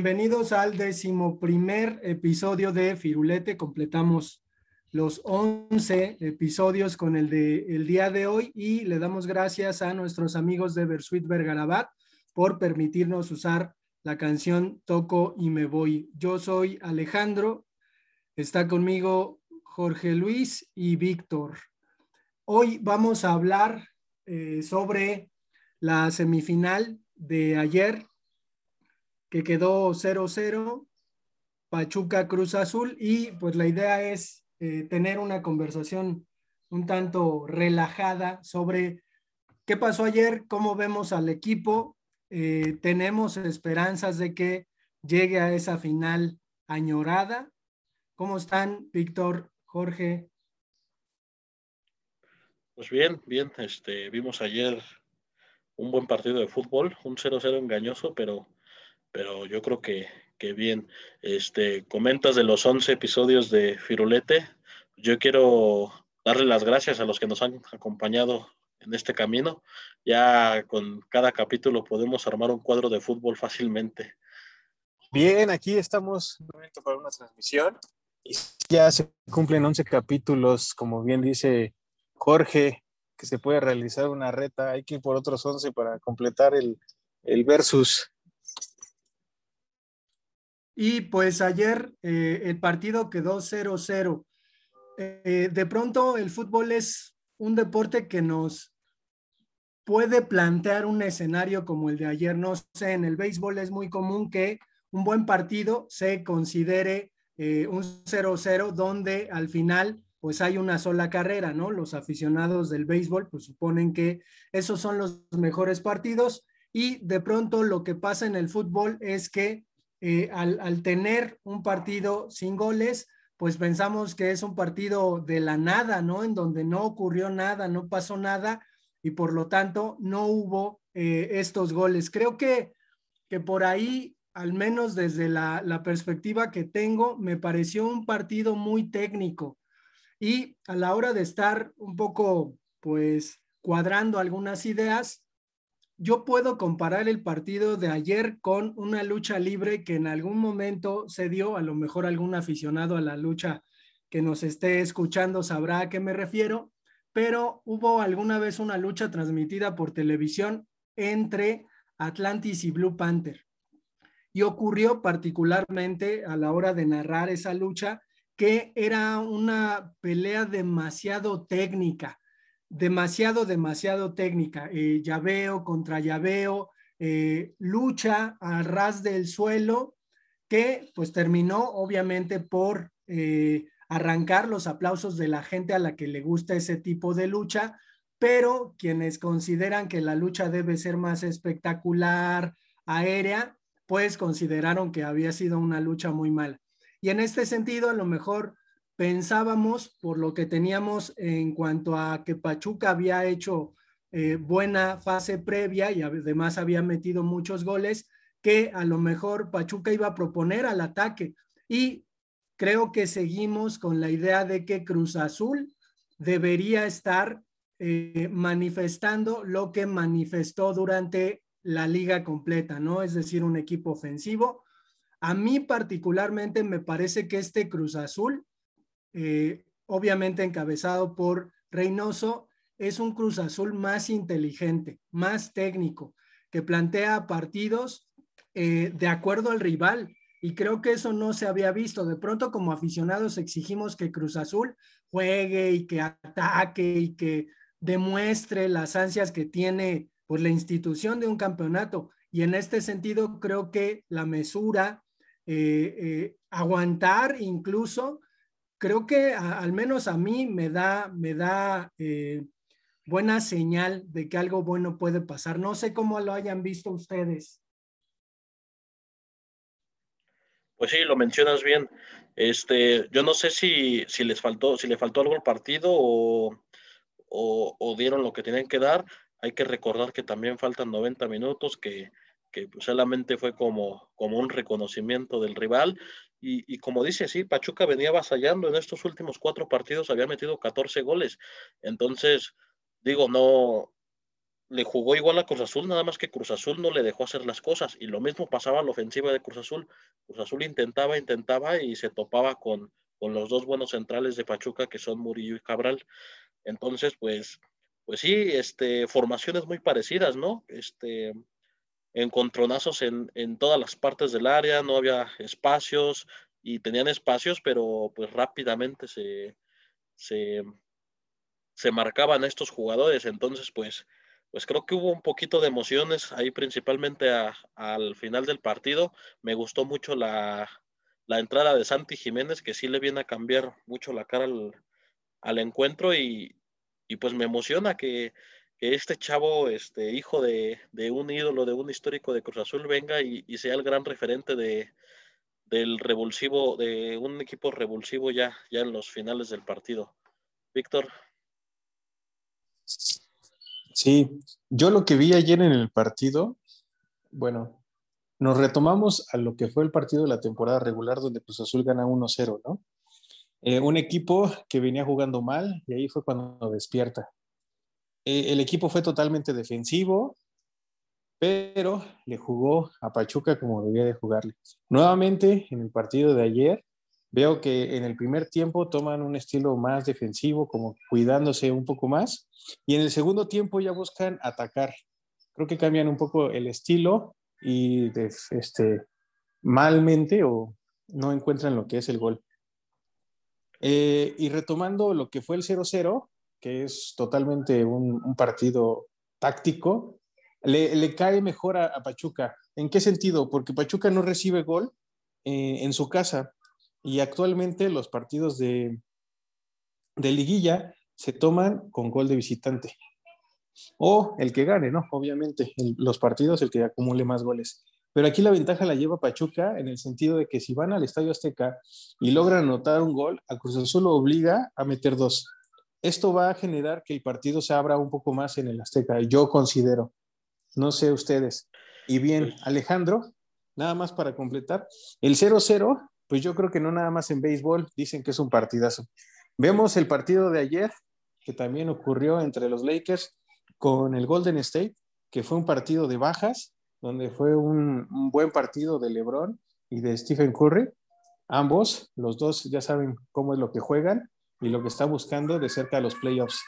bienvenidos al decimoprimer episodio de Firulete. Completamos los 11 episodios con el de el día de hoy y le damos gracias a nuestros amigos de Versuit Vergarabat por permitirnos usar la canción Toco y me voy. Yo soy Alejandro, está conmigo Jorge Luis y Víctor. Hoy vamos a hablar eh, sobre la semifinal de ayer que quedó 0-0, Pachuca Cruz Azul y pues la idea es eh, tener una conversación un tanto relajada sobre qué pasó ayer, cómo vemos al equipo. Eh, tenemos esperanzas de que llegue a esa final añorada. ¿Cómo están, Víctor, Jorge? Pues bien, bien. Este, vimos ayer un buen partido de fútbol, un 0-0 engañoso, pero, pero yo creo que, Qué bien. Este, comentas de los 11 episodios de Firulete. Yo quiero darle las gracias a los que nos han acompañado en este camino. Ya con cada capítulo podemos armar un cuadro de fútbol fácilmente. Bien, aquí estamos para una transmisión y ya se cumplen 11 capítulos, como bien dice Jorge, que se puede realizar una reta. Hay que ir por otros 11 para completar el, el versus. Y pues ayer eh, el partido quedó 0-0. Eh, de pronto el fútbol es un deporte que nos puede plantear un escenario como el de ayer. No sé, en el béisbol es muy común que un buen partido se considere eh, un 0-0 donde al final pues hay una sola carrera, ¿no? Los aficionados del béisbol pues suponen que esos son los mejores partidos y de pronto lo que pasa en el fútbol es que eh, al, tener un partido sin goles, pues pensamos que es un partido de la nada, ¿no? En donde no ocurrió nada, no pasó nada y por lo tanto no hubo eh, estos goles. Creo que, que por ahí, al menos desde la, la perspectiva que tengo, me pareció un partido muy técnico y a la hora de estar un poco, pues, cuadrando algunas ideas, yo puedo comparar el partido de ayer con una lucha libre que en algún momento se dio, a lo mejor algún aficionado a la lucha que nos esté escuchando sabrá a qué me refiero, pero hubo alguna vez una lucha transmitida por televisión entre Atlantis y Blue Panther. Y ocurrió particularmente a la hora de narrar esa lucha que era una pelea demasiado técnica demasiado, demasiado técnica. Eh, llaveo contra llaveo, eh, lucha a ras del suelo, que pues terminó obviamente por eh, arrancar los aplausos de la gente a la que le gusta ese tipo de lucha, pero quienes consideran que la lucha debe ser más espectacular, aérea, pues consideraron que había sido una lucha muy mala. Y en este sentido, a lo mejor pensábamos, por lo que teníamos en cuanto a que Pachuca había hecho eh, buena fase previa y además había metido muchos goles, que a lo mejor Pachuca iba a proponer al ataque. Y creo que seguimos con la idea de que Cruz Azul debería estar eh, manifestando lo que manifestó durante la liga completa, ¿no? Es decir, un equipo ofensivo. A mí particularmente me parece que este Cruz Azul eh, obviamente encabezado por Reynoso, es un Cruz Azul más inteligente, más técnico, que plantea partidos eh, de acuerdo al rival. Y creo que eso no se había visto. De pronto como aficionados exigimos que Cruz Azul juegue y que ataque y que demuestre las ansias que tiene pues la institución de un campeonato. Y en este sentido creo que la mesura, eh, aguantar incluso creo que al menos a mí me da, me da eh, buena señal de que algo bueno puede pasar. No sé cómo lo hayan visto ustedes. Pues sí, lo mencionas bien. Este, yo no sé si, si les faltó, si le faltó algo al partido o, o, dieron lo que tenían que dar. Hay que recordar que también faltan 90 minutos, que, que solamente fue como, como un reconocimiento del rival y, como dice, sí, Pachuca venía avasallando en estos últimos cuatro partidos, había metido 14 goles. Entonces, digo, no, le jugó igual a Cruz Azul, nada más que Cruz Azul no le dejó hacer las cosas. Y lo mismo pasaba a la ofensiva de Cruz Azul. Cruz Azul intentaba, intentaba y se topaba con, con los dos buenos centrales de Pachuca, que son Murillo y Cabral. Entonces, pues, pues sí, este, formaciones muy parecidas, ¿no? Este, encontronazos en, en todas las partes del área, no había espacios y tenían espacios, pero pues rápidamente se, se, se marcaban estos jugadores. Entonces, pues, pues creo que hubo un poquito de emociones ahí principalmente al final del partido. Me gustó mucho la, entrada de Santi Jiménez, que sí le viene a cambiar mucho la cara al, encuentro y, pues me emociona que, este chavo, este hijo de, un ídolo, de un histórico de Cruz Azul, venga y, sea el gran referente de, del revulsivo, de un equipo revulsivo ya, ya en los finales del partido. Víctor. Sí, yo lo que vi ayer en el partido, bueno, nos retomamos a lo que fue el partido de la temporada regular donde Cruz Azul gana 1-0, ¿no? Eh, un equipo que venía jugando mal y ahí fue cuando despierta. Eh, el equipo fue totalmente defensivo, pero le jugó a Pachuca como debía de jugarle. Nuevamente, en el partido de ayer, Veo que en el primer tiempo toman un estilo más defensivo, como cuidándose un poco más, y en el segundo tiempo ya buscan atacar. Creo que cambian un poco el estilo y este, malmente o no encuentran lo que es el gol. Eh, y retomando lo que fue el 0-0, que es totalmente un, partido táctico, le, cae mejor a, Pachuca. ¿En qué sentido? Porque Pachuca no recibe gol eh, en su casa y actualmente los partidos de, de liguilla se toman con gol de visitante. O el que gane, ¿no? Obviamente, los partidos, el que acumule más goles. Pero aquí la ventaja la lleva Pachuca en el sentido de que si van al Estadio Azteca y logran anotar un gol, a Cruz Azul lo obliga a meter dos. Esto va a generar que el partido se abra un poco más en el Azteca, yo considero. No sé ustedes. Y bien, Alejandro, nada más para completar, el 0-0 pues yo creo que no nada más en béisbol, dicen que es un partidazo. Vemos el partido de ayer, que también ocurrió entre los Lakers con el Golden State, que fue un partido de bajas, donde fue un, buen partido de LeBron y de Stephen Curry. Ambos, los dos ya saben cómo es lo que juegan y lo que está buscando de cerca a los playoffs.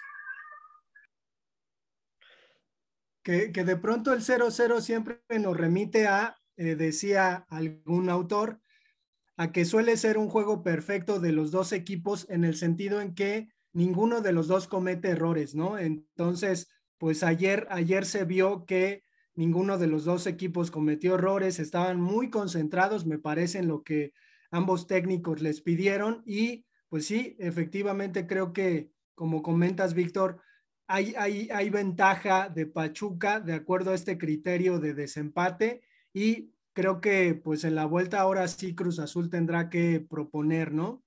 Que, de pronto el 0-0 siempre nos remite a, eh, decía algún autor, a que suele ser un juego perfecto de los dos equipos en el sentido en que ninguno de los dos comete errores, ¿no? Entonces, pues ayer, ayer se vio que ninguno de los dos equipos cometió errores, estaban muy concentrados, me parece, en lo que ambos técnicos les pidieron y pues sí, efectivamente creo que, como comentas, Víctor, hay, hay, hay ventaja de Pachuca de acuerdo a este criterio de desempate y creo que pues en la vuelta ahora sí Cruz Azul tendrá que proponer, ¿no?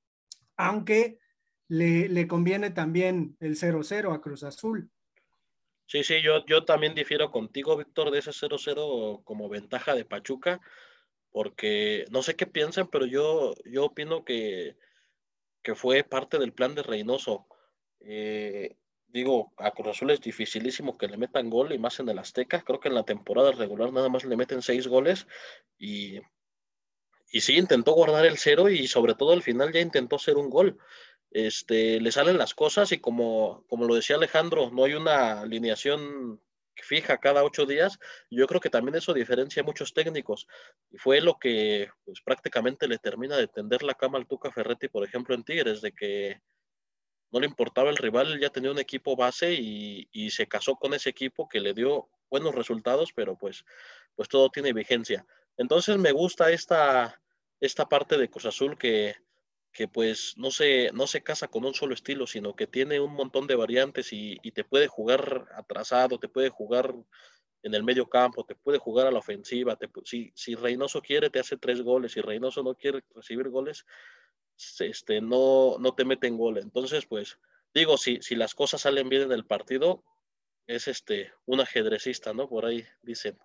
Aunque le, conviene también el 0-0 a Cruz Azul. Sí, sí, yo, yo también difiero contigo, Víctor, de ese 0-0 como ventaja de Pachuca, porque no sé qué piensan, pero yo, yo opino que, que fue parte del plan de Reynoso. Eh, digo, a Cruz Azul es dificilísimo que le metan gol y más en el Azteca. Creo que en la temporada regular nada más le meten seis goles y, y sí intentó guardar el cero y sobre todo al final ya intentó hacer un gol. Este, le salen las cosas y como, como lo decía Alejandro, no hay una alineación fija cada ocho días. Yo creo que también eso diferencia a muchos técnicos y fue lo que pues, prácticamente le termina de tender la cama al Tuca Ferretti, por ejemplo, en Tigres, de que no le importaba el rival, ya tenía un equipo base y, se casó con ese equipo que le dio buenos resultados, pero pues, pues todo tiene vigencia. Entonces me gusta esta, esta parte de Cruz Azul que, que pues no se, no se casa con un solo estilo, sino que tiene un montón de variantes y, te puede jugar atrasado, te puede jugar en el medio campo, te puede jugar a la ofensiva, si, si Reynoso quiere te hace tres goles, si Reynoso no quiere recibir goles, este, no, no te meten gol. Entonces, pues, digo, si, si las cosas salen bien en el partido, es este, un ajedrecista, ¿no? Por ahí dicen.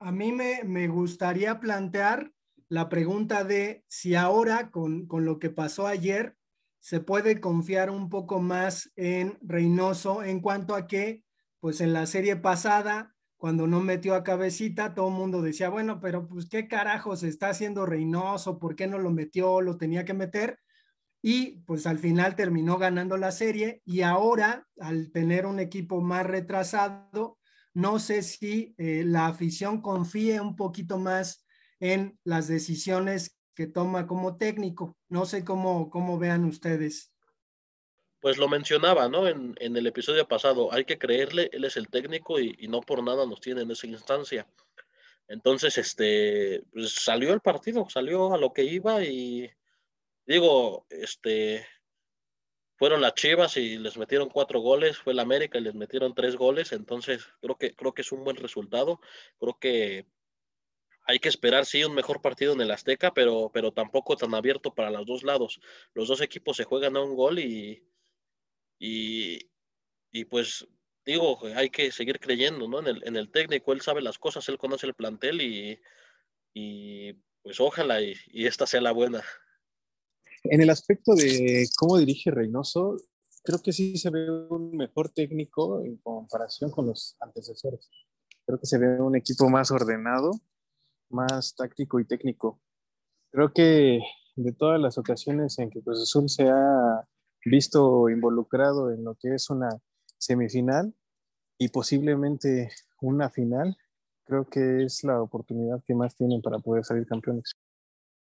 A mí me, me gustaría plantear la pregunta de si ahora, con, con lo que pasó ayer, se puede confiar un poco más en Reynoso en cuanto a que pues en la serie pasada, cuando no metió a cabecita, todo el mundo decía, bueno, pero pues qué carajos está haciendo Reynoso, ¿por qué no lo metió? Lo tenía que meter. Y pues al final terminó ganando la serie y ahora, al tener un equipo más retrasado, no sé si eh, la afición confíe un poquito más en las decisiones que toma como técnico. No sé cómo, cómo vean ustedes. Pues lo mencionaba, ¿no? En, el episodio pasado, hay que creerle, él es el técnico y, no por nada nos tiene en esa instancia. Entonces, este, pues salió el partido, salió a lo que iba y digo, este, fueron las Chivas y les metieron cuatro goles, fue el América y les metieron tres goles, entonces creo que, creo que es un buen resultado, creo que hay que esperar, sí, un mejor partido en el Azteca, pero, pero tampoco tan abierto para los dos lados. Los dos equipos se juegan a un gol y, y, pues digo, hay que seguir creyendo ¿no? en, el, en el técnico, él sabe las cosas, él conoce el plantel y, y pues ojalá y, esta sea la buena. En el aspecto de cómo dirige Reynoso, creo que sí se ve un mejor técnico en comparación con los antecesores. Creo que se ve un equipo más ordenado, más táctico y técnico. Creo que de todas las ocasiones en que Cruz Azul se ha visto involucrado en lo que es una semifinal y posiblemente una final, creo que es la oportunidad que más tienen para poder salir campeones.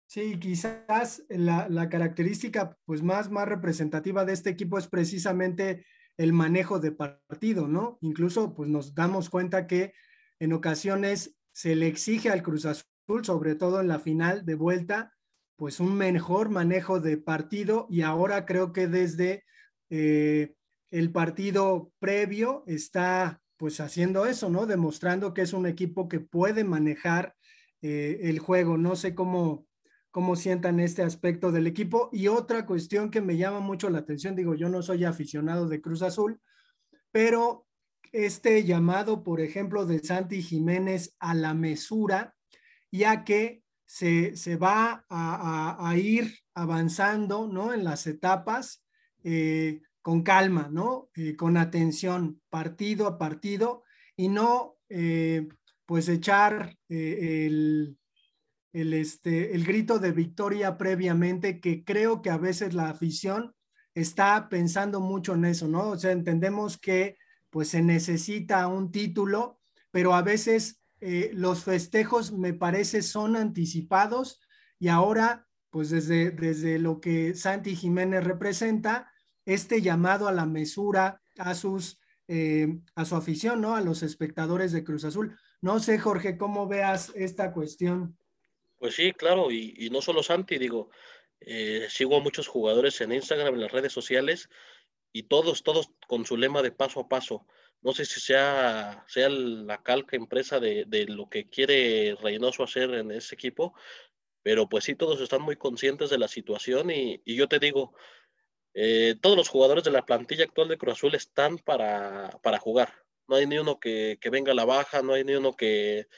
Sí, quizás la, la, característica pues más, más representativa de este equipo es precisamente el manejo de partido, ¿no? Incluso pues nos damos cuenta que en ocasiones se le exige al Cruz Azul, sobre todo en la final de vuelta, pues un mejor manejo de partido y ahora creo que desde eh, el partido previo está pues haciendo eso, ¿no? Demostrando que es un equipo que puede manejar eh, el juego. No sé cómo, cómo sientan este aspecto del equipo. Y otra cuestión que me llama mucho la atención, digo, yo no soy aficionado de Cruz Azul, pero este llamado, por ejemplo, de Santi Jiménez a la mesura, ya que se, va a, ir avanzando, ¿no? En las etapas eh, con calma, ¿no? Eh, con atención, partido a partido, y no, eh, pues, echar el, el, este, el grito de victoria previamente, que creo que a veces la afición está pensando mucho en eso, ¿no? O sea, entendemos que pues se necesita un título, pero a veces eh, los festejos me parece son anticipados y ahora, pues desde, desde lo que Santi Jiménez representa, este llamado a la mesura a sus eh, a su afición, ¿no? A los espectadores de Cruz Azul. No sé, Jorge, cómo veas esta cuestión. Pues sí, claro, y, no solo Santi, digo, eh, sigo a muchos jugadores en Instagram, en las redes sociales, y todos, todos con su lema de paso a paso. No sé si sea, sea la calca empresa de, de lo que quiere Reynoso hacer en ese equipo, pero pues sí, todos están muy conscientes de la situación y, y yo te digo, eh, todos los jugadores de la plantilla actual de Cruz Azul están para, para jugar. No hay ni uno que, que, venga a la baja, no hay ni uno que,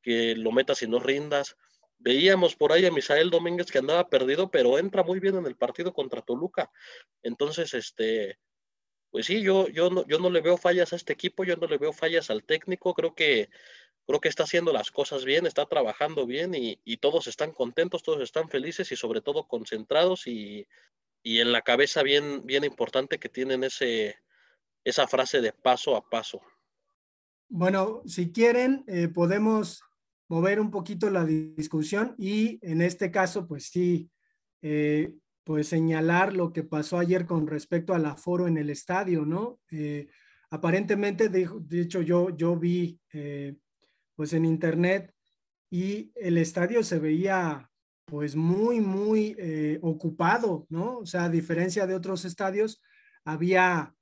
que lo meta si no rindas. Veíamos por ahí a Misael Domínguez que andaba perdido, pero entra muy bien en el partido contra Toluca. Entonces, este, pues sí, yo, yo, no, yo no le veo fallas a este equipo, yo no le veo fallas al técnico, creo que, creo que está haciendo las cosas bien, está trabajando bien y, todos están contentos, todos están felices y sobre todo concentrados y, y en la cabeza bien, bien importante que tienen ese, esa frase de paso a paso. Bueno, si quieren, eh, podemos mover un poquito la discusión y en este caso, pues sí, eh, pues señalar lo que pasó ayer con respecto al aforo en el estadio, ¿no? Eh, aparentemente, de, hecho, yo, yo vi eh, pues en internet y el estadio se veía pues muy, muy ocupado, ¿no? O sea, a diferencia de otros estadios, había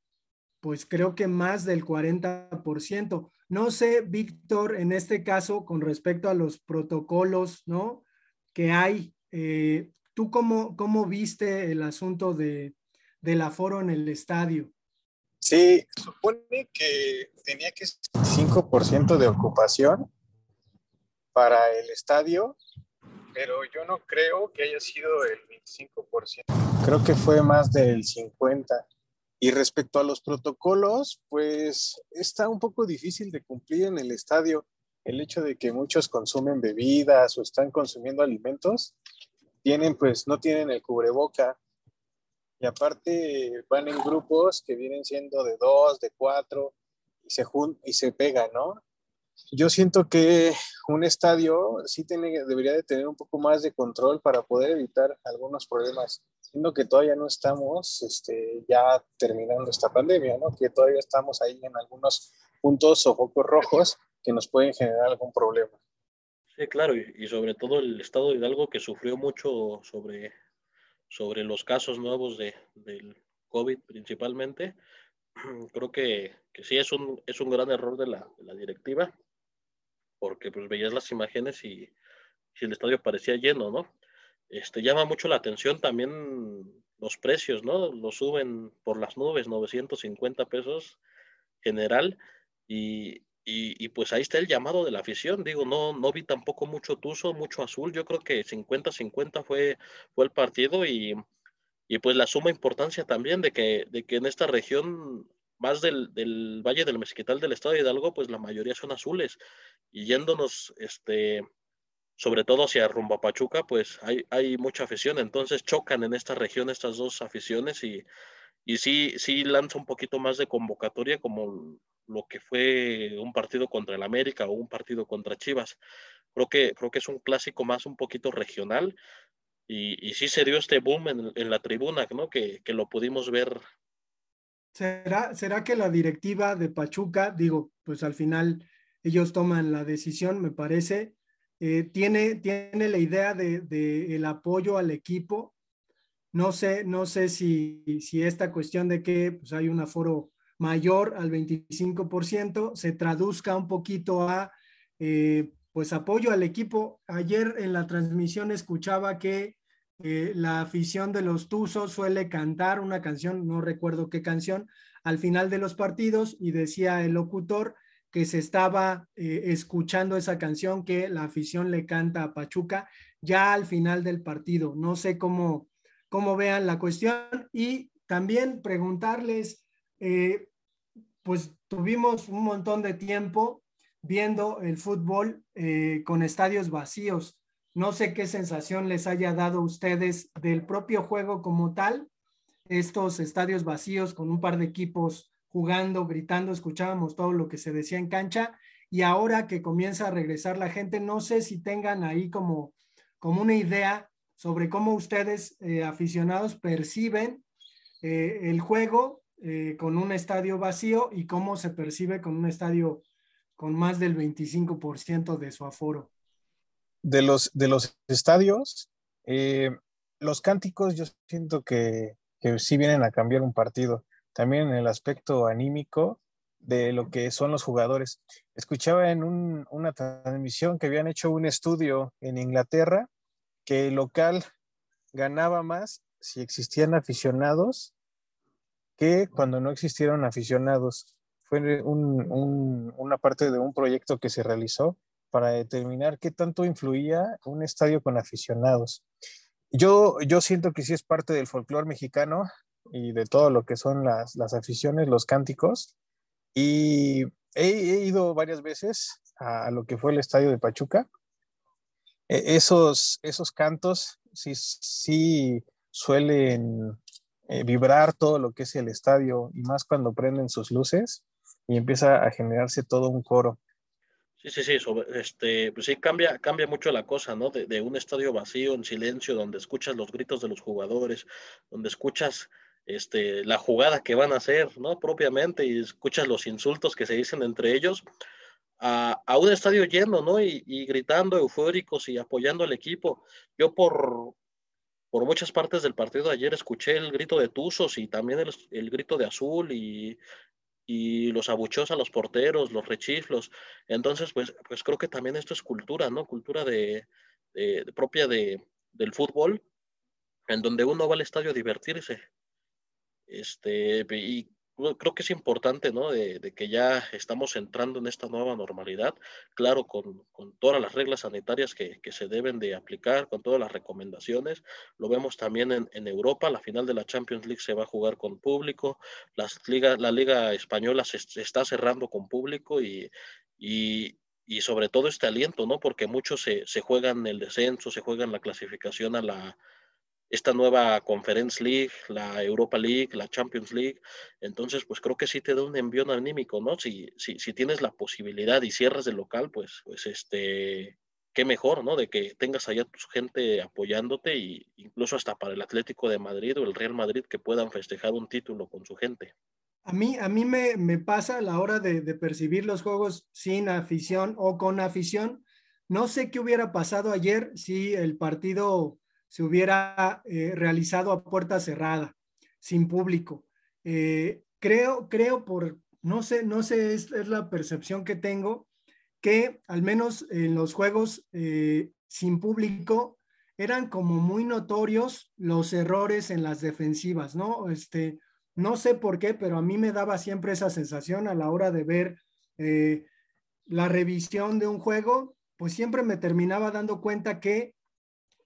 pues creo que más del 40%. No sé, Víctor, en este caso, con respecto a los protocolos, ¿no? Que hay, eh, ¿tú cómo, cómo viste el asunto de, del aforo en el estadio? Sí, supone que tenía que ser 5% de ocupación para el estadio, pero yo no creo que haya sido el 25%. Creo que fue más del 50%. Y respecto a los protocolos, pues está un poco difícil de cumplir en el estadio. El hecho de que muchos consumen bebidas o están consumiendo alimentos, tienen pues no tienen el cubreboca. Y aparte van en grupos que vienen siendo de dos, de cuatro, y se, y se pegan, ¿no? Yo siento que un estadio sí tiene, debería de tener un poco más de control para poder evitar algunos problemas, siendo que todavía no estamos este, ya terminando esta pandemia, ¿no? que todavía estamos ahí en algunos puntos o focos rojos que nos pueden generar algún problema. Sí, claro, y, sobre todo el estado de Hidalgo que sufrió mucho sobre, sobre los casos nuevos de, del COVID principalmente. Creo que, que sí es un, es un gran error de la, de la directiva porque pues veías las imágenes y, el estadio parecía lleno, ¿no? Este, llama mucho la atención también los precios, ¿no? Lo suben por las nubes, 950 pesos general, y, y, pues ahí está el llamado de la afición. Digo, no, no vi tampoco mucho tuzo, mucho azul. Yo creo que 50-50 fue, fue el partido y, y, pues la suma importancia también de que, de que en esta región más del, del, Valle del Mezquital del Estado de Hidalgo, pues la mayoría son azules. Y yéndonos, este, sobre todo hacia rumbo a Pachuca, pues hay, hay mucha afición. Entonces chocan en esta región estas dos aficiones y, y sí, sí lanza un poquito más de convocatoria como lo que fue un partido contra el América o un partido contra Chivas. Creo que, creo que es un clásico más un poquito regional y, y sí se dio este boom en, en la tribuna, ¿no? Que, que, lo pudimos ver ¿Será, ¿Será que la directiva de Pachuca, digo, pues al final ellos toman la decisión, me parece, eh, tiene, tiene la idea de, de, el apoyo al equipo? No sé, no sé si, si esta cuestión de que pues, hay un aforo mayor al 25% se traduzca un poquito a eh, pues apoyo al equipo. Ayer en la transmisión escuchaba que eh, la afición de los Tuzos suele cantar una canción, no recuerdo qué canción, al final de los partidos y decía el locutor que se estaba eh, escuchando esa canción que la afición le canta a Pachuca ya al final del partido. No sé cómo, cómo vean la cuestión y también preguntarles, eh, pues tuvimos un montón de tiempo viendo el fútbol con estadios vacíos no sé qué sensación les haya dado a ustedes del propio juego como tal, estos estadios vacíos con un par de equipos jugando, gritando, escuchábamos todo lo que se decía en cancha y ahora que comienza a regresar la gente, no sé si tengan ahí como, como una idea sobre cómo ustedes eh, aficionados perciben eh, el juego eh, con un estadio vacío y cómo se percibe con un estadio con más del 25% de su aforo de los, de los estadios, los cánticos yo siento que, que sí vienen a cambiar un partido. También en el aspecto anímico de lo que son los jugadores. Escuchaba en un, una transmisión que habían hecho un estudio en Inglaterra que el local ganaba más si existían aficionados que cuando no existieron aficionados. Fue un, un, una parte de un proyecto que se realizó para determinar qué tanto influía un estadio con aficionados. Yo, yo siento que sí es parte del folclore mexicano y de todo lo que son las, las aficiones, los cánticos. Y he, ido varias veces a, lo que fue el estadio de Pachuca. E, esos, esos cantos sí, sí suelen eh, vibrar todo lo que es el estadio y más cuando prenden sus luces y empieza a generarse todo un coro. Sí, sí, sí, este, pues sí, cambia, cambia mucho la cosa, ¿no? De, un estadio vacío, en silencio, donde escuchas los gritos de los jugadores, donde escuchas este, la jugada que van a hacer, ¿no? Propiamente, y escuchas los insultos que se dicen entre ellos, a, un estadio lleno, ¿no? Y, gritando eufóricos y apoyando al equipo. Yo por, por muchas partes del partido de ayer escuché el grito de Tuzos y también el, el grito de Azul y y los abucheos a los porteros, los rechiflos. Entonces, pues, pues creo que también esto es cultura, ¿no? Cultura de, propia de, del fútbol, en donde uno va al estadio a divertirse. Este, y creo que es importante, ¿no? De, que ya estamos entrando en esta nueva normalidad, claro, con, todas las reglas sanitarias que, se deben de aplicar, con todas las recomendaciones. Lo vemos también en, Europa, la final de la Champions League se va a jugar con público, las ligas, la Liga Española se, está cerrando con público y, y, sobre todo este aliento, ¿no? Porque muchos se, se juegan el descenso, se juegan la clasificación a la esta nueva Conference League, la Europa League, la Champions League. Entonces, pues creo que sí te da un envío anímico, ¿no? Si, si, si tienes la posibilidad y cierras el local, pues, pues este, qué mejor, ¿no? De que tengas allá tu gente apoyándote y incluso hasta para el Atlético de Madrid o el Real Madrid que puedan festejar un título con su gente. A mí, a mí me, me pasa a la hora de percibir los juegos sin afición o con afición. No sé qué hubiera pasado ayer si el partido se hubiera eh, realizado a puerta cerrada, sin público. Eh, creo, creo por, no sé, no sé, es, la percepción que tengo, que al menos en los juegos eh, sin público eran como muy notorios los errores en las defensivas, ¿no? Este, no sé por qué, pero a mí me daba siempre esa sensación a la hora de ver la revisión de un juego, pues siempre me terminaba dando cuenta que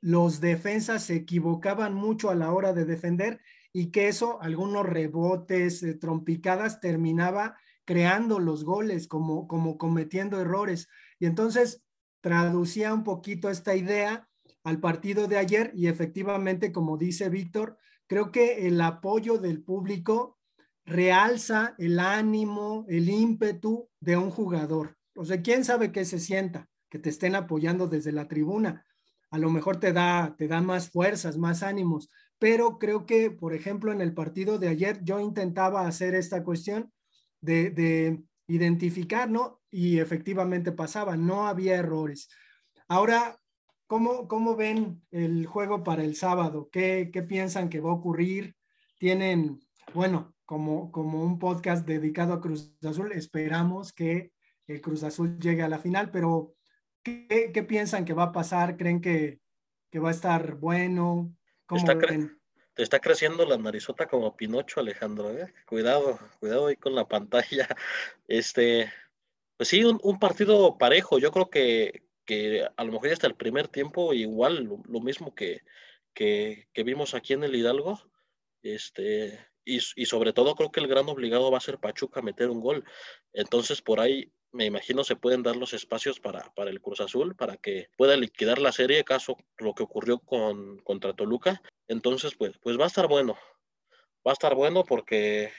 los defensas se equivocaban mucho a la hora de defender y que eso, algunos rebotes, eh, trompicadas, terminaba creando los goles, como, como cometiendo errores. Y entonces traducía un poquito esta idea al partido de ayer y efectivamente, como dice Víctor, creo que el apoyo del público realza el ánimo, el ímpetu de un jugador. O sea, ¿quién sabe qué se sienta? Que te estén apoyando desde la tribuna a lo mejor te da, te da más fuerzas, más ánimos, pero creo que, por ejemplo, en el partido de ayer yo intentaba hacer esta cuestión de, de identificar, ¿no? Y efectivamente pasaba, no había errores. Ahora, ¿cómo, cómo ven el juego para el sábado? ¿Qué, ¿Qué piensan que va a ocurrir? Tienen, bueno, como, como un podcast dedicado a Cruz Azul, esperamos que el Cruz Azul llegue a la final, pero ¿Qué, piensan que va a pasar? ¿Creen que, va a estar bueno? está te está creciendo la narizota como Pinocho, Alejandro. ¿eh? Cuidado, cuidado ahí con la pantalla. Este, pues sí, un, partido parejo. Yo creo que, que, a lo mejor hasta el primer tiempo igual, lo, mismo que, que, vimos aquí en el Hidalgo. Este, y, y, sobre todo creo que el gran obligado va a ser Pachuca meter un gol. Entonces por ahí me imagino se pueden dar los espacios para, para el Cruz Azul, para que pueda liquidar la serie, caso lo que ocurrió con, contra Toluca. Entonces, pues, pues va a estar bueno. Va a estar bueno porque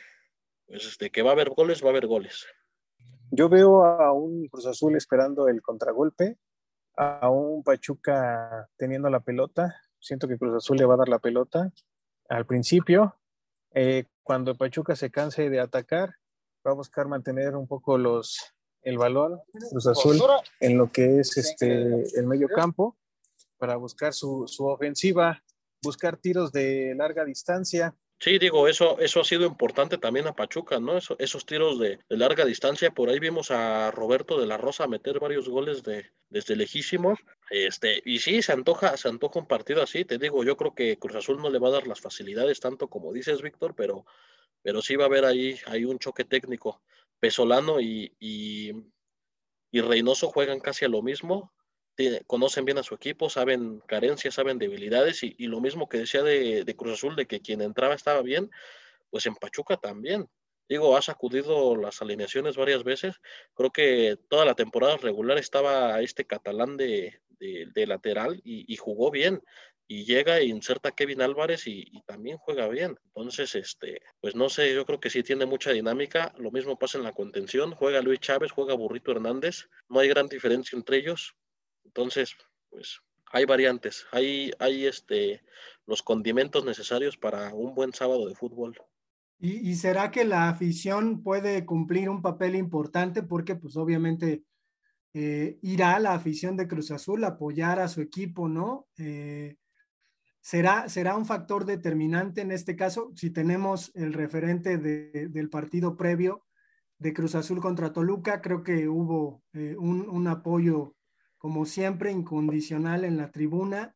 pues, este, que va a haber goles, va a haber goles. Yo veo a un Cruz Azul esperando el contragolpe, a un Pachuca teniendo la pelota. Siento que Cruz Azul le va a dar la pelota al principio. Eh, cuando Pachuca se canse de atacar, va a buscar mantener un poco los, el balón Cruz Azul en lo que es este el medio campo para buscar su, ofensiva, buscar tiros de larga distancia. Sí, digo, eso, eso ha sido importante también a Pachuca, ¿no? esos tiros de, larga distancia, por ahí vimos a Roberto de la Rosa meter varios goles de, desde lejísimos. Este, y sí, se antoja, se antoja un partido así, te digo, yo creo que Cruz Azul no le va a dar las facilidades tanto como dices, Víctor, pero, pero sí va a haber ahí, ahí un choque técnico. Pesolano y, y, Reynoso juegan casi a lo mismo, conocen bien a su equipo, saben carencias, saben debilidades y, lo mismo que decía de, Cruz Azul, de que quien entraba estaba bien, pues en Pachuca también. Digo, ha sacudido las alineaciones varias veces. Creo que toda la temporada regular estaba este catalán de, lateral y, jugó bien y llega e inserta Kevin Álvarez y, también juega bien. Entonces, este, pues no sé, yo creo que sí tiene mucha dinámica. Lo mismo pasa en la contención. Juega Luis Chávez, juega Burrito Hernández. No hay gran diferencia entre ellos. Entonces, pues hay variantes. Hay, hay este, los condimentos necesarios para un buen sábado de fútbol. ¿Y, será que la afición puede cumplir un papel importante? Porque pues obviamente eh, irá la afición de Cruz Azul a apoyar a su equipo, ¿no? Eh, será, será un factor determinante en este caso si tenemos el referente del partido previo de Cruz Azul contra Toluca. Creo que hubo eh, un, apoyo, como siempre, incondicional en la tribuna.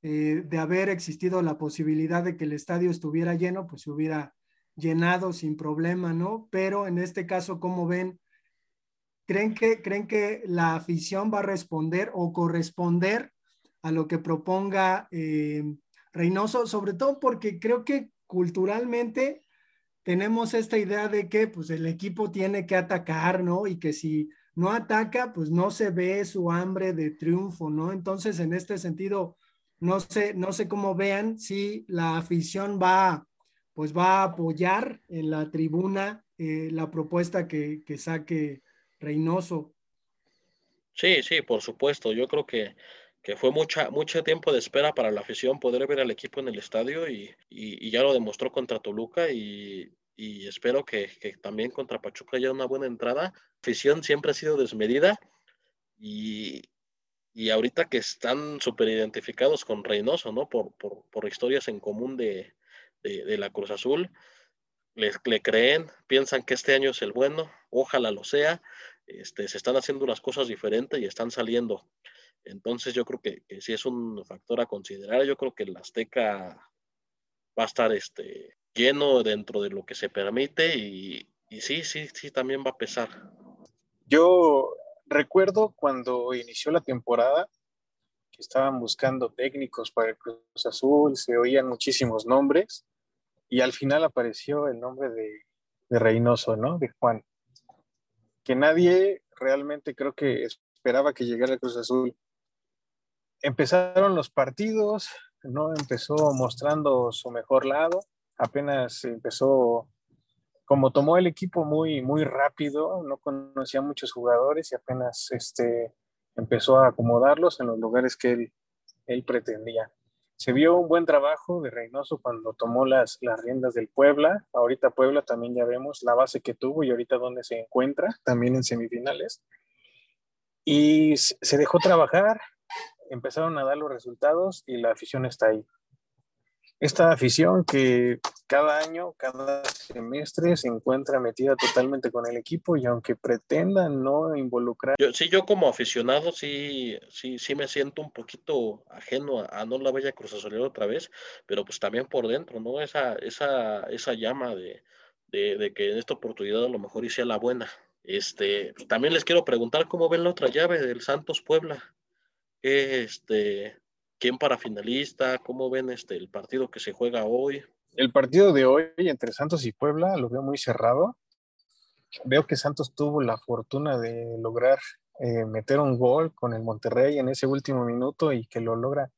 Eh, de haber existido la posibilidad de que el estadio estuviera lleno, pues se hubiera llenado sin problema, ¿no? Pero en este caso, ¿cómo ven? ¿Creen que, ¿Creen que la afición va a responder o corresponder a lo que proponga eh, Reynoso? Sobre todo porque creo que culturalmente tenemos esta idea de que pues el equipo tiene que atacar, ¿no? Y que si no ataca, pues no se ve su hambre de triunfo, ¿no? Entonces, en este sentido, no sé, no sé cómo vean si la afición va, pues va a apoyar en la tribuna eh, la propuesta que, que saque Reynoso. Sí, sí, por supuesto. Yo creo que, que fue mucha, mucho tiempo de espera para la afición poder ver al equipo en el estadio y, y, ya lo demostró contra Toluca y, y espero que, también contra Pachuca haya una buena entrada. Afición siempre ha sido desmedida y, y ahorita que están súper identificados con Reynoso, ¿no? Por, por, por historias en común de, de, de la Cruz Azul, le, le, creen, piensan que este año es el bueno, ojalá lo sea, este, se están haciendo las cosas diferentes y están saliendo. Entonces yo creo que, que sí es un factor a considerar, yo creo que el Azteca va a estar este, lleno dentro de lo que se permite y, y sí, sí, sí, también va a pesar. Yo recuerdo cuando inició la temporada que estaban buscando técnicos para el Cruz Azul, se oían muchísimos nombres y al final apareció el nombre de, de Reynoso, ¿no? De Juan. Que nadie realmente creo que esperaba que llegara el Cruz Azul. Empezaron los partidos, ¿no? Empezó mostrando su mejor lado, apenas empezó, como tomó el equipo muy, muy rápido, no conocía muchos jugadores y apenas este, empezó a acomodarlos en los lugares que él, él pretendía. Se vio un buen trabajo de Reynoso cuando tomó las, las riendas del Puebla. Ahorita Puebla también ya vemos la base que tuvo y ahorita dónde se encuentra, también en semifinales. Y se dejó trabajar, empezaron a dar los resultados y la afición está ahí esta afición que cada año, cada semestre se encuentra metida totalmente con el equipo y aunque pretendan no involucrar. Yo, sí, yo como aficionado sí, sí, sí me siento un poquito ajeno a, a no la Bella Cruz Azul otra vez, pero pues también por dentro, ¿no? Esa, esa, esa llama de, de, de que en esta oportunidad a lo mejor hice la buena. Este, también les quiero preguntar cómo ven la otra llave del Santos Puebla. Este, quién para finalista, cómo ven este el partido que se juega hoy. El partido de hoy entre Santos y Puebla lo veo muy cerrado. Veo que Santos tuvo la fortuna de lograr eh, meter un gol con el Monterrey en ese último minuto y que lo logra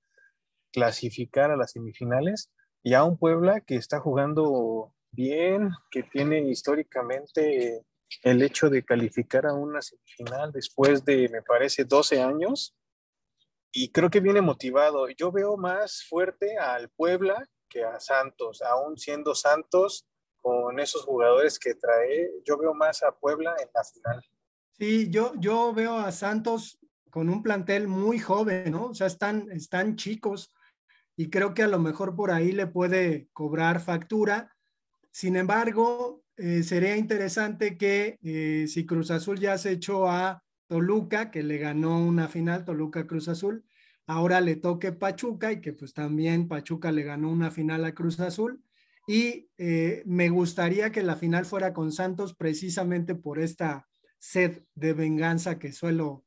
clasificar a las semifinales. Y a un Puebla que está jugando bien, que tiene históricamente el hecho de calificar a una semifinal después de, me parece, 12 años y creo que viene motivado. Yo veo más fuerte al Puebla que a Santos, aún siendo Santos con esos jugadores que trae, yo veo más a Puebla en la final. Sí, yo, yo veo a Santos con un plantel muy joven, ¿no? O sea, están, están chicos y creo que a lo mejor por ahí le puede cobrar factura. Sin embargo, eh, sería interesante que eh, si Cruz Azul ya se echó a Toluca, que le ganó una final, Toluca Cruz Azul. Ahora le toque Pachuca y que pues también Pachuca le ganó una final a Cruz Azul. Y eh, me gustaría que la final fuera con Santos precisamente por esta sed de venganza que suelo,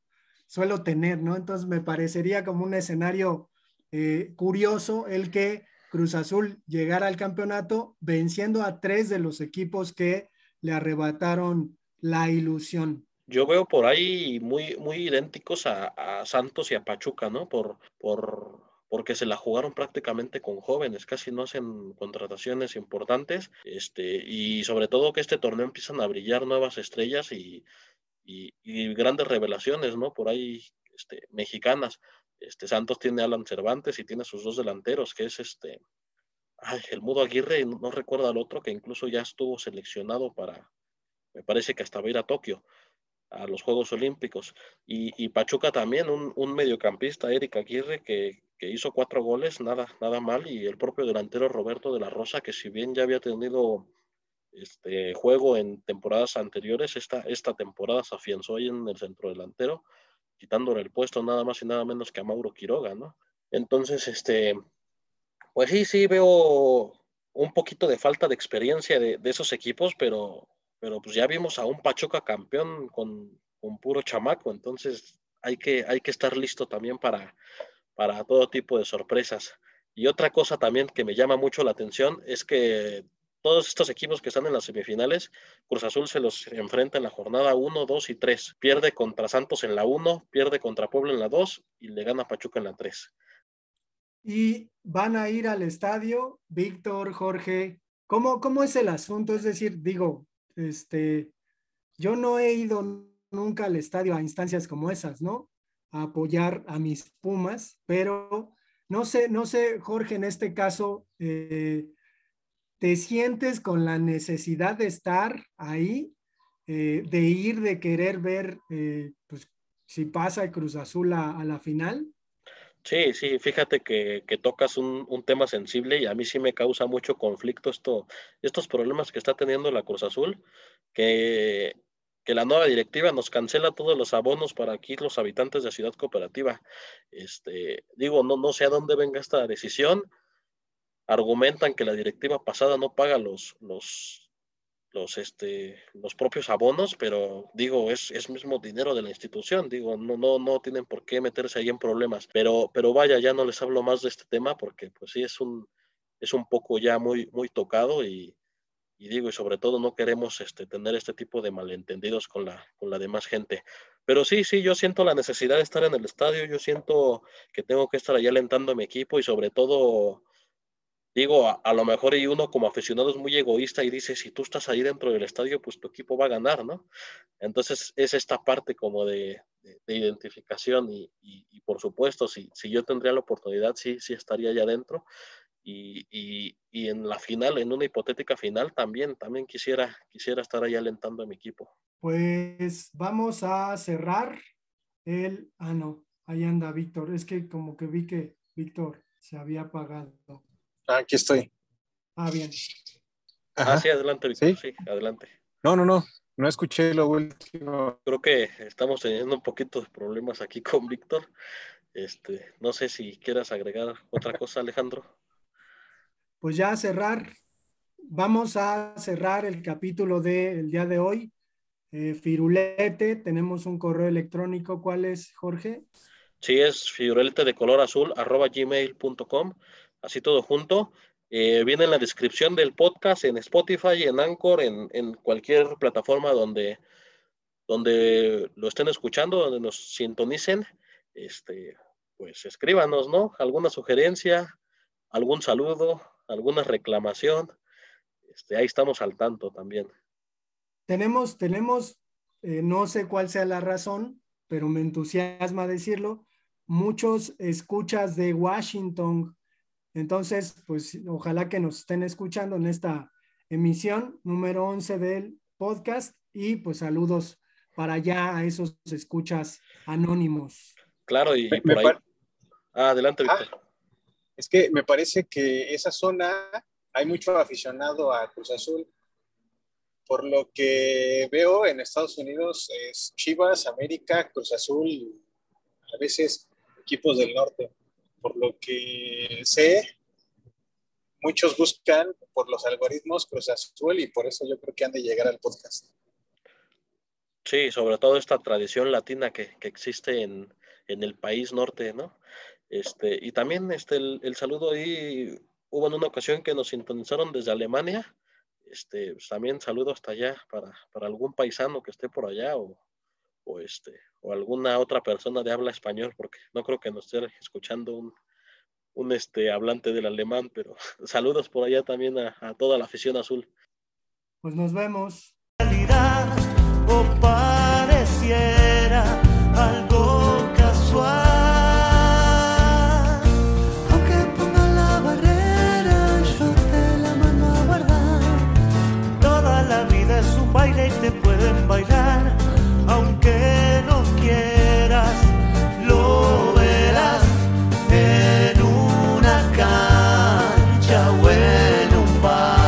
suelo tener, ¿no? Entonces me parecería como un escenario eh, curioso el que Cruz Azul llegara al campeonato venciendo a tres de los equipos que le arrebataron la ilusión yo veo por ahí muy, muy idénticos a, a, Santos y a Pachuca, ¿no? Por, por, porque se la jugaron prácticamente con jóvenes, casi no hacen contrataciones importantes, este, y sobre todo que este torneo empiezan a brillar nuevas estrellas y, y, grandes revelaciones, ¿no? Por ahí, este, mexicanas. Este, Santos tiene a Alan Cervantes y tiene sus dos delanteros, que es este, ay, el Mudo Aguirre, no, no recuerdo al otro, que incluso ya estuvo seleccionado para, me parece que hasta va a ir a Tokio a los Juegos Olímpicos. Y, y Pachuca también, un, un, mediocampista, Eric Aguirre, que, que, hizo cuatro goles, nada, nada mal, y el propio delantero Roberto de la Rosa, que si bien ya había tenido este juego en temporadas anteriores, esta, esta temporada se afianzó ahí en el centro delantero, quitándole el puesto nada más y nada menos que a Mauro Quiroga, ¿no? Entonces, este, pues sí, sí veo, un poquito de falta de experiencia de, esos equipos, pero, pero pues ya vimos a un Pachuca campeón con, con puro chamaco, entonces hay que, hay que estar listo también para, para todo tipo de sorpresas. Y otra cosa también que me llama mucho la atención es que todos estos equipos que están en las semifinales, Cruz Azul se los enfrenta en la jornada 1, 2 y 3. Pierde contra Santos en la 1, pierde contra Puebla en la 2 y le gana Pachuca en la 3. Y van a ir al estadio, Víctor, Jorge. ¿Cómo, ¿Cómo es el asunto? Es decir, digo, este, yo no he ido nunca al estadio a instancias como esas, ¿no? A apoyar a mis Pumas, pero no sé, no sé, Jorge, en este caso, eh, ¿te sientes con la necesidad de estar ahí, eh, de ir, de querer ver, eh, pues, si pasa el Cruz Azul a, la final? Sí, sí, fíjate que, tocas un, tema sensible y a mí sí me causa mucho conflicto esto, estos problemas que está teniendo la Cruz Azul, que que la nueva directiva nos cancela todos los abonos para aquí los habitantes de Ciudad Cooperativa. Este, digo, no, no sé a dónde venga esta decisión. Argumentan que la directiva pasada no paga los, los, los, este, los propios abonos, pero digo, es, es mismo dinero de la institución. Digo, no, no, no tienen por qué meterse ahí en problemas. Pero, pero vaya, ya no les hablo más de este tema porque pues sí es un, es un poco ya muy, muy tocado y, y digo, y sobre todo no queremos este, tener este tipo de malentendidos con la, con la demás gente. Pero sí, sí, yo siento la necesidad de estar en el estadio, yo siento que tengo que estar allá alentando a mi equipo y sobre todo, digo, a, lo mejor y uno como aficionado es muy egoísta y dice, si tú estás ahí dentro del estadio, pues tu equipo va a ganar, ¿no? Entonces es esta parte como de, de, identificación y, y, y, por supuesto, si, si yo tendría la oportunidad, sí, sí estaría allá adentro y, en la final, en una hipotética final, también, también quisiera, quisiera estar ahí alentando a mi equipo. Pues vamos a cerrar el, ah, no, ahí anda Víctor, es que como que vi que Víctor se había apagado. Ah, aquí estoy. Ah, bien. Ah, sí, adelante, Víctor, ¿Sí? adelante. No, no, no, no escuché lo último. Creo que estamos teniendo un poquito de problemas aquí con Víctor. Este, no sé si quieras agregar otra cosa, Alejandro pues ya a cerrar, vamos a cerrar el capítulo del día de hoy. Eh, Firulete, tenemos un correo electrónico. ¿Cuál es, Jorge? Sí, es firulete de color azul, arroba gmail.com, así todo junto. Eh, viene en la descripción del podcast en Spotify, en Anchor, en, en, cualquier plataforma donde, donde lo estén escuchando, donde nos sintonicen. Este, pues escríbanos, ¿no? Alguna sugerencia, algún saludo, alguna reclamación, este, ahí estamos al tanto también. Tenemos, tenemos, eh, no sé cuál sea la razón, pero me entusiasma decirlo, muchos escuchas de Washington. Entonces, pues ojalá que nos estén escuchando en esta emisión número 11 del podcast y pues saludos para allá a esos escuchas anónimos. Claro, y, por ahí. Ah, adelante, Víctor. Ah, es que me parece que esa zona hay mucho aficionado a Cruz Azul. Por lo que veo en Estados Unidos es Chivas, América, Cruz Azul, a veces equipos del norte. Por lo que sé, muchos buscan por los algoritmos Cruz Azul y por eso yo creo que han de llegar al podcast. Sí, sobre todo esta tradición latina que, existe en, en, el país norte, ¿no? Este, y también este, el, saludo ahí, hubo en una ocasión que nos sintonizaron desde Alemania. Este, pues, también saludo hasta allá para, algún paisano que esté por allá o, o, este, o alguna otra persona de habla español, porque no creo que nos esté escuchando un, un este, hablante del alemán, pero saludos por allá también a, a toda la afición azul. Pues nos vemos. O pareciera